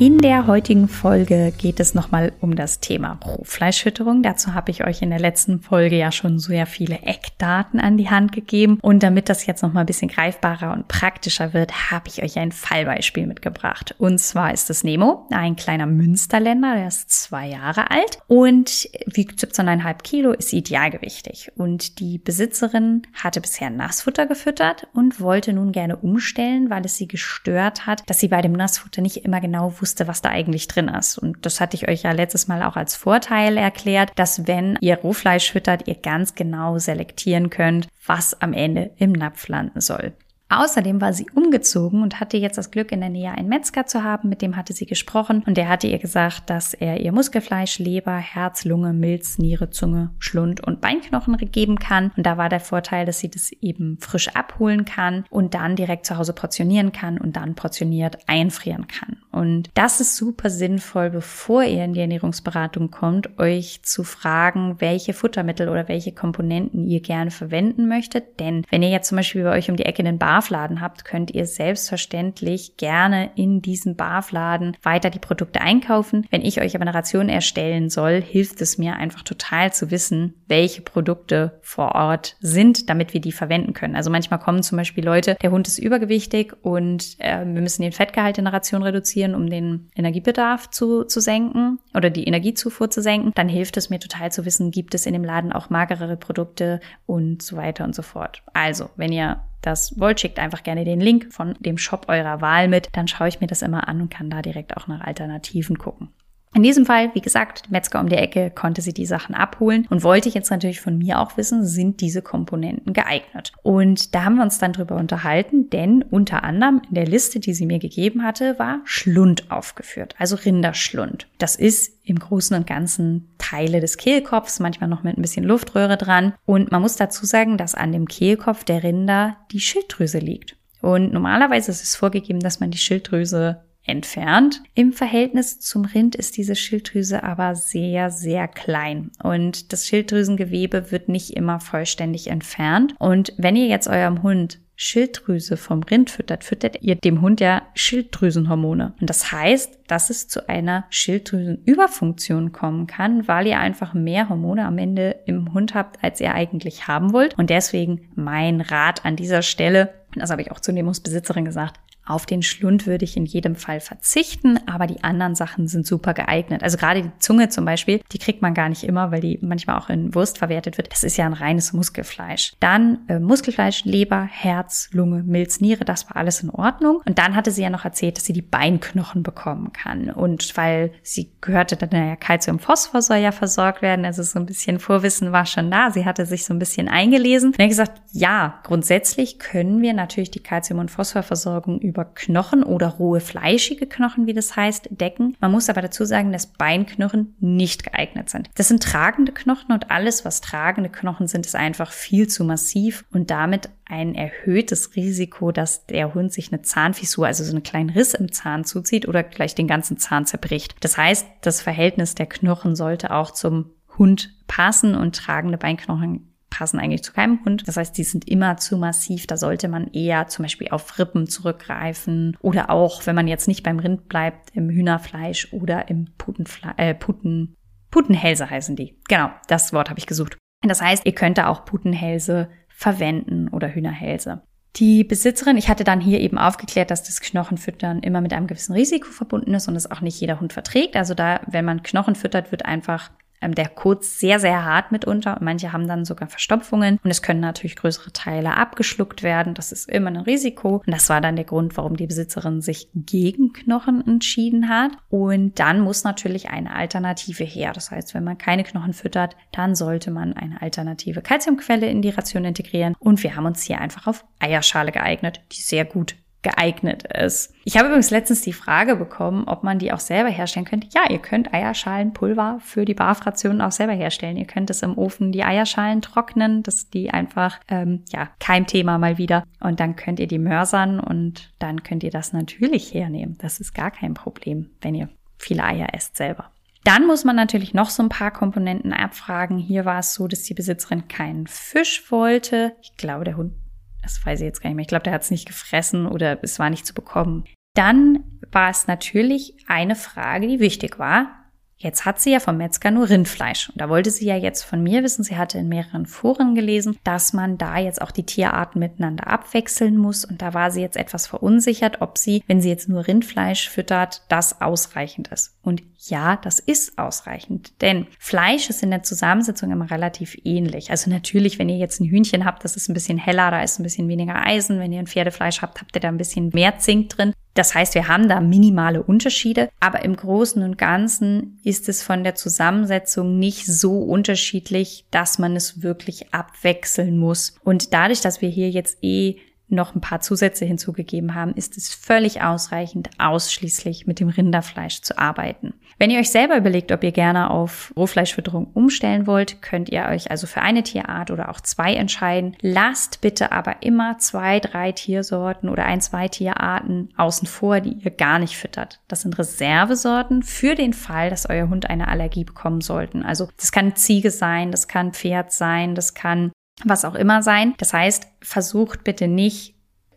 In der heutigen Folge geht es nochmal um das Thema Rohfleischfütterung. Dazu habe ich euch in der letzten Folge ja schon sehr viele Eckdaten an die Hand gegeben. Und damit das jetzt nochmal ein bisschen greifbarer und praktischer wird, habe ich euch ein Fallbeispiel mitgebracht. Und zwar ist es Nemo, ein kleiner Münsterländer, der ist zwei Jahre alt und wiegt 17,5 Kilo, ist idealgewichtig. Und die Besitzerin hatte bisher Nassfutter gefüttert und wollte nun gerne umstellen, weil es sie gestört hat, dass sie bei dem Nassfutter nicht immer genau wusste, wusste, was da eigentlich drin ist. Und das hatte ich euch ja letztes Mal auch als Vorteil erklärt, dass wenn ihr Rohfleisch füttert, ihr ganz genau selektieren könnt, was am Ende im Napf landen soll. Außerdem war sie umgezogen und hatte jetzt das Glück, in der Nähe einen Metzger zu haben, mit dem hatte sie gesprochen und der hatte ihr gesagt, dass er ihr Muskelfleisch, Leber, Herz, Lunge, Milz, Niere, Zunge, Schlund und Beinknochen geben kann. Und da war der Vorteil, dass sie das eben frisch abholen kann und dann direkt zu Hause portionieren kann und dann portioniert einfrieren kann. Und das ist super sinnvoll, bevor ihr in die Ernährungsberatung kommt, euch zu fragen, welche Futtermittel oder welche Komponenten ihr gerne verwenden möchtet. Denn wenn ihr jetzt zum Beispiel bei euch um die Ecke Bar Barfladen habt, könnt ihr selbstverständlich gerne in diesem Barfladen weiter die Produkte einkaufen. Wenn ich euch aber eine Ration erstellen soll, hilft es mir einfach total zu wissen, welche Produkte vor Ort sind, damit wir die verwenden können. Also manchmal kommen zum Beispiel Leute, der Hund ist übergewichtig und äh, wir müssen den Fettgehalt in der Ration reduzieren, um den Energiebedarf zu, zu senken oder die Energiezufuhr zu senken. Dann hilft es mir total zu wissen, gibt es in dem Laden auch magerere Produkte und so weiter und so fort. Also, wenn ihr das wollt, schickt einfach gerne den Link von dem Shop eurer Wahl mit. Dann schaue ich mir das immer an und kann da direkt auch nach Alternativen gucken. In diesem Fall, wie gesagt, Metzger um die Ecke konnte sie die Sachen abholen und wollte ich jetzt natürlich von mir auch wissen, sind diese Komponenten geeignet? Und da haben wir uns dann drüber unterhalten, denn unter anderem in der Liste, die sie mir gegeben hatte, war Schlund aufgeführt, also Rinderschlund. Das ist im Großen und Ganzen Teile des Kehlkopfs, manchmal noch mit ein bisschen Luftröhre dran. Und man muss dazu sagen, dass an dem Kehlkopf der Rinder die Schilddrüse liegt. Und normalerweise ist es vorgegeben, dass man die Schilddrüse entfernt. Im Verhältnis zum Rind ist diese Schilddrüse aber sehr, sehr klein und das Schilddrüsengewebe wird nicht immer vollständig entfernt. Und wenn ihr jetzt eurem Hund Schilddrüse vom Rind füttert, füttert ihr dem Hund ja Schilddrüsenhormone. Und das heißt, dass es zu einer Schilddrüsenüberfunktion kommen kann, weil ihr einfach mehr Hormone am Ende im Hund habt, als ihr eigentlich haben wollt. Und deswegen mein Rat an dieser Stelle, das habe ich auch zu Nemos Besitzerin gesagt, auf den Schlund würde ich in jedem Fall verzichten, aber die anderen Sachen sind super geeignet. Also gerade die Zunge zum Beispiel, die kriegt man gar nicht immer, weil die manchmal auch in Wurst verwertet wird. Das ist ja ein reines Muskelfleisch. Dann äh, Muskelfleisch, Leber, Herz, Lunge, Milz, Niere, das war alles in Ordnung. Und dann hatte sie ja noch erzählt, dass sie die Beinknochen bekommen kann. Und weil sie gehörte dann, naja, Calcium, Phosphor soll ja versorgt werden. Also so ein bisschen Vorwissen war schon da. Sie hatte sich so ein bisschen eingelesen. Und dann gesagt, ja, grundsätzlich können wir natürlich die Calcium- und Phosphorversorgung über Knochen oder rohe fleischige Knochen, wie das heißt, decken. Man muss aber dazu sagen, dass Beinknochen nicht geeignet sind. Das sind tragende Knochen und alles, was tragende Knochen sind, ist einfach viel zu massiv und damit ein erhöhtes Risiko, dass der Hund sich eine Zahnfissur, also so einen kleinen Riss im Zahn zuzieht oder gleich den ganzen Zahn zerbricht. Das heißt, das Verhältnis der Knochen sollte auch zum Hund passen und tragende Beinknochen passen eigentlich zu keinem Hund. Das heißt, die sind immer zu massiv. Da sollte man eher zum Beispiel auf Rippen zurückgreifen oder auch, wenn man jetzt nicht beim Rind bleibt, im Hühnerfleisch oder im Putenfle äh, Puten, Putenhälse heißen die. Genau, das Wort habe ich gesucht. Das heißt, ihr könnt da auch Putenhälse verwenden oder Hühnerhälse. Die Besitzerin, ich hatte dann hier eben aufgeklärt, dass das Knochenfüttern immer mit einem gewissen Risiko verbunden ist und es auch nicht jeder Hund verträgt. Also da, wenn man Knochen füttert, wird einfach der kurz sehr, sehr hart mitunter. Manche haben dann sogar Verstopfungen und es können natürlich größere Teile abgeschluckt werden. Das ist immer ein Risiko. Und das war dann der Grund, warum die Besitzerin sich gegen Knochen entschieden hat. Und dann muss natürlich eine Alternative her. Das heißt, wenn man keine Knochen füttert, dann sollte man eine alternative Kalziumquelle in die Ration integrieren. Und wir haben uns hier einfach auf Eierschale geeignet, die sehr gut geeignet ist. Ich habe übrigens letztens die Frage bekommen, ob man die auch selber herstellen könnte. Ja, ihr könnt Eierschalenpulver für die Barfrationen auch selber herstellen. Ihr könnt es im Ofen die Eierschalen trocknen, dass die einfach, ähm, ja, kein Thema mal wieder. Und dann könnt ihr die mörsern und dann könnt ihr das natürlich hernehmen. Das ist gar kein Problem, wenn ihr viele Eier esst selber. Dann muss man natürlich noch so ein paar Komponenten abfragen. Hier war es so, dass die Besitzerin keinen Fisch wollte. Ich glaube, der Hund, das weiß ich jetzt gar nicht mehr. Ich glaube, der hat es nicht gefressen oder es war nicht zu bekommen. Dann war es natürlich eine Frage, die wichtig war. Jetzt hat sie ja vom Metzger nur Rindfleisch. Und da wollte sie ja jetzt von mir wissen, sie hatte in mehreren Foren gelesen, dass man da jetzt auch die Tierarten miteinander abwechseln muss. Und da war sie jetzt etwas verunsichert, ob sie, wenn sie jetzt nur Rindfleisch füttert, das ausreichend ist. Und ja, das ist ausreichend. Denn Fleisch ist in der Zusammensetzung immer relativ ähnlich. Also natürlich, wenn ihr jetzt ein Hühnchen habt, das ist ein bisschen heller, da ist ein bisschen weniger Eisen. Wenn ihr ein Pferdefleisch habt, habt ihr da ein bisschen mehr Zink drin. Das heißt, wir haben da minimale Unterschiede, aber im Großen und Ganzen ist es von der Zusammensetzung nicht so unterschiedlich, dass man es wirklich abwechseln muss. Und dadurch, dass wir hier jetzt eh noch ein paar Zusätze hinzugegeben haben, ist es völlig ausreichend, ausschließlich mit dem Rinderfleisch zu arbeiten. Wenn ihr euch selber überlegt, ob ihr gerne auf Rohfleischfütterung umstellen wollt, könnt ihr euch also für eine Tierart oder auch zwei entscheiden. Lasst bitte aber immer zwei, drei Tiersorten oder ein, zwei Tierarten außen vor, die ihr gar nicht füttert. Das sind Reservesorten für den Fall, dass euer Hund eine Allergie bekommen sollten. Also das kann Ziege sein, das kann Pferd sein, das kann was auch immer sein. Das heißt, versucht bitte nicht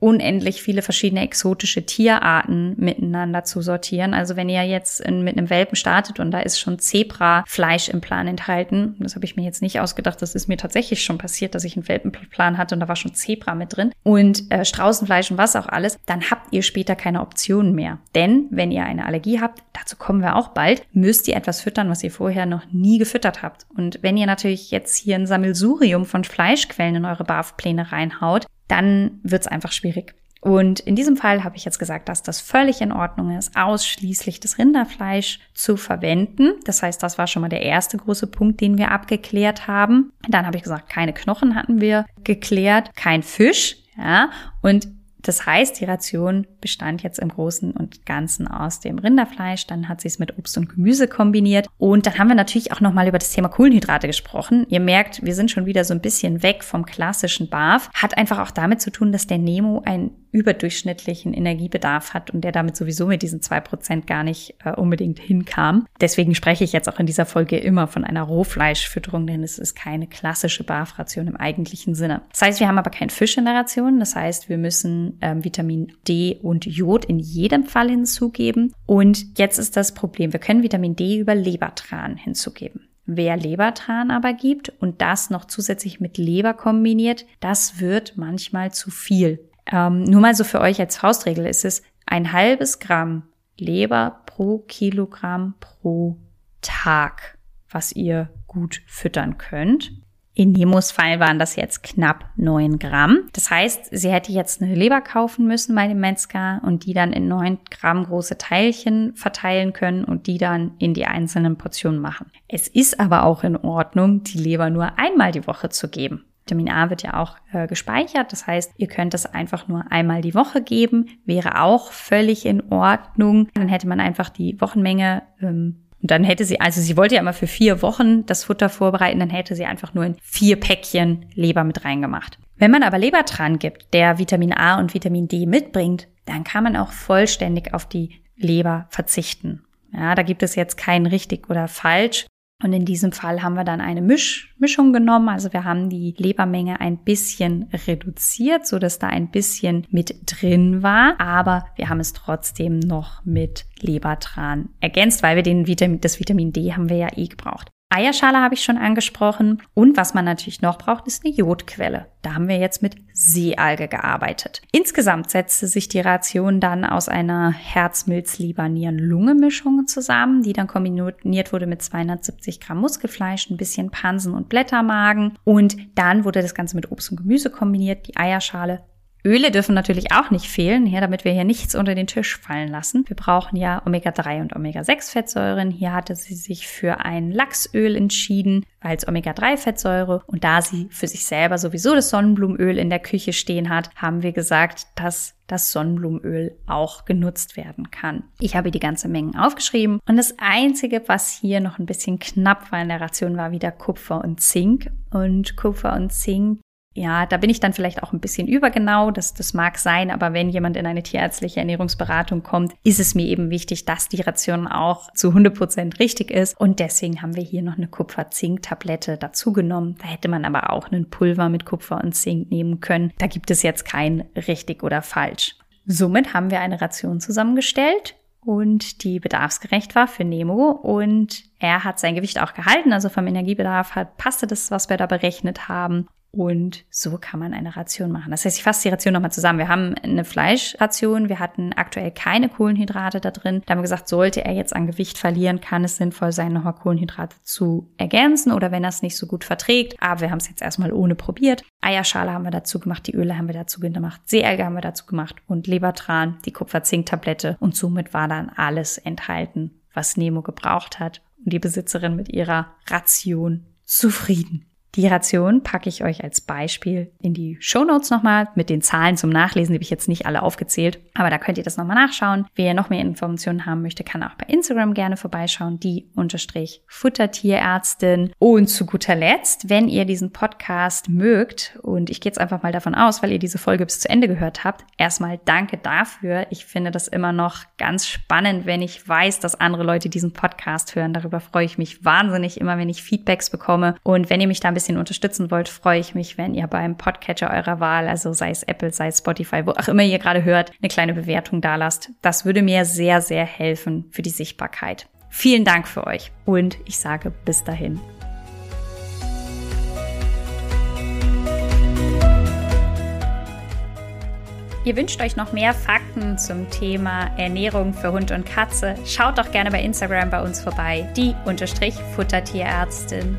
unendlich viele verschiedene exotische Tierarten miteinander zu sortieren. Also wenn ihr jetzt in, mit einem Welpen startet und da ist schon Zebrafleisch im Plan enthalten, das habe ich mir jetzt nicht ausgedacht, das ist mir tatsächlich schon passiert, dass ich einen Welpenplan hatte und da war schon Zebra mit drin und äh, Straußenfleisch und was auch alles, dann habt ihr später keine Optionen mehr. Denn wenn ihr eine Allergie habt, dazu kommen wir auch bald, müsst ihr etwas füttern, was ihr vorher noch nie gefüttert habt. Und wenn ihr natürlich jetzt hier ein Sammelsurium von Fleischquellen in eure Barfpläne reinhaut, dann wird es einfach schwierig. Und in diesem Fall habe ich jetzt gesagt, dass das völlig in Ordnung ist, ausschließlich das Rinderfleisch zu verwenden. Das heißt, das war schon mal der erste große Punkt, den wir abgeklärt haben. Dann habe ich gesagt, keine Knochen hatten wir geklärt, kein Fisch, ja. Und das heißt, die Ration bestand jetzt im Großen und Ganzen aus dem Rinderfleisch. Dann hat sie es mit Obst und Gemüse kombiniert. Und dann haben wir natürlich auch nochmal über das Thema Kohlenhydrate gesprochen. Ihr merkt, wir sind schon wieder so ein bisschen weg vom klassischen BAF. Hat einfach auch damit zu tun, dass der Nemo ein überdurchschnittlichen Energiebedarf hat und der damit sowieso mit diesen zwei Prozent gar nicht äh, unbedingt hinkam. Deswegen spreche ich jetzt auch in dieser Folge immer von einer Rohfleischfütterung, denn es ist keine klassische Barfration im eigentlichen Sinne. Das heißt, wir haben aber keinen Fisch in der Ration. Das heißt, wir müssen ähm, Vitamin D und Jod in jedem Fall hinzugeben. Und jetzt ist das Problem, wir können Vitamin D über Lebertran hinzugeben. Wer Lebertran aber gibt und das noch zusätzlich mit Leber kombiniert, das wird manchmal zu viel. Ähm, nur mal so für euch als Faustregel ist es ein halbes Gramm Leber pro Kilogramm pro Tag, was ihr gut füttern könnt. In Nemos Fall waren das jetzt knapp neun Gramm. Das heißt, sie hätte jetzt eine Leber kaufen müssen bei dem Metzger und die dann in neun Gramm große Teilchen verteilen können und die dann in die einzelnen Portionen machen. Es ist aber auch in Ordnung, die Leber nur einmal die Woche zu geben. Vitamin A wird ja auch äh, gespeichert. Das heißt, ihr könnt es einfach nur einmal die Woche geben. Wäre auch völlig in Ordnung. Dann hätte man einfach die Wochenmenge ähm, und dann hätte sie, also sie wollte ja immer für vier Wochen das Futter vorbereiten, dann hätte sie einfach nur in vier Päckchen Leber mit reingemacht. Wenn man aber Lebertran gibt, der Vitamin A und Vitamin D mitbringt, dann kann man auch vollständig auf die Leber verzichten. Ja, da gibt es jetzt kein richtig oder falsch. Und in diesem Fall haben wir dann eine Misch Mischung genommen. Also wir haben die Lebermenge ein bisschen reduziert, so dass da ein bisschen mit drin war. Aber wir haben es trotzdem noch mit Lebertran ergänzt, weil wir den Vitamin, das Vitamin D haben wir ja eh gebraucht. Eierschale habe ich schon angesprochen. Und was man natürlich noch braucht, ist eine Jodquelle. Da haben wir jetzt mit Seealge gearbeitet. Insgesamt setzte sich die Ration dann aus einer Herz-Milz-Liber-Nieren-Lunge-Mischung zusammen, die dann kombiniert wurde mit 270 Gramm Muskelfleisch, ein bisschen Pansen und Blättermagen. Und dann wurde das Ganze mit Obst und Gemüse kombiniert, die Eierschale Öle dürfen natürlich auch nicht fehlen, hier, damit wir hier nichts unter den Tisch fallen lassen. Wir brauchen ja Omega-3 und Omega-6-Fettsäuren. Hier hatte sie sich für ein Lachsöl entschieden, als Omega-3-Fettsäure. Und da sie für sich selber sowieso das Sonnenblumenöl in der Küche stehen hat, haben wir gesagt, dass das Sonnenblumenöl auch genutzt werden kann. Ich habe die ganze Mengen aufgeschrieben und das einzige, was hier noch ein bisschen knapp war in der Ration, war wieder Kupfer und Zink. Und Kupfer und Zink ja, da bin ich dann vielleicht auch ein bisschen übergenau, das, das mag sein, aber wenn jemand in eine tierärztliche Ernährungsberatung kommt, ist es mir eben wichtig, dass die Ration auch zu 100 Prozent richtig ist. Und deswegen haben wir hier noch eine Kupfer-Zink-Tablette dazu genommen. Da hätte man aber auch einen Pulver mit Kupfer und Zink nehmen können. Da gibt es jetzt kein richtig oder falsch. Somit haben wir eine Ration zusammengestellt und die bedarfsgerecht war für Nemo und er hat sein Gewicht auch gehalten, also vom Energiebedarf hat, passte das, was wir da berechnet haben und so kann man eine Ration machen. Das heißt, ich fasse die Ration nochmal zusammen. Wir haben eine Fleischration. Wir hatten aktuell keine Kohlenhydrate da drin. Da haben wir gesagt, sollte er jetzt an Gewicht verlieren, kann es sinnvoll sein, nochmal Kohlenhydrate zu ergänzen oder wenn er es nicht so gut verträgt. Aber wir haben es jetzt erstmal ohne probiert. Eierschale haben wir dazu gemacht, die Öle haben wir dazu gemacht, Seealge haben wir dazu gemacht und Lebertran, die Kupfer-Zink-Tablette. Und somit war dann alles enthalten, was Nemo gebraucht hat. Und die Besitzerin mit ihrer Ration zufrieden. Die Ration packe ich euch als Beispiel in die Show Notes nochmal mit den Zahlen zum Nachlesen, die habe ich jetzt nicht alle aufgezählt, aber da könnt ihr das nochmal nachschauen. Wer noch mehr Informationen haben möchte, kann auch bei Instagram gerne vorbeischauen, die unterstrich Futtertierärztin. Und zu guter Letzt, wenn ihr diesen Podcast mögt, und ich gehe jetzt einfach mal davon aus, weil ihr diese Folge bis zu Ende gehört habt, erstmal danke dafür. Ich finde das immer noch ganz spannend, wenn ich weiß, dass andere Leute diesen Podcast hören. Darüber freue ich mich wahnsinnig immer, wenn ich Feedbacks bekomme. Und wenn ihr mich da bisschen unterstützen wollt, freue ich mich, wenn ihr beim Podcatcher eurer Wahl, also sei es Apple, sei es Spotify, wo auch immer ihr gerade hört, eine kleine Bewertung da lasst. Das würde mir sehr, sehr helfen für die Sichtbarkeit. Vielen Dank für euch und ich sage bis dahin. Ihr wünscht euch noch mehr Fakten zum Thema Ernährung für Hund und Katze? Schaut doch gerne bei Instagram bei uns vorbei, die Unterstrich Futtertierärztin.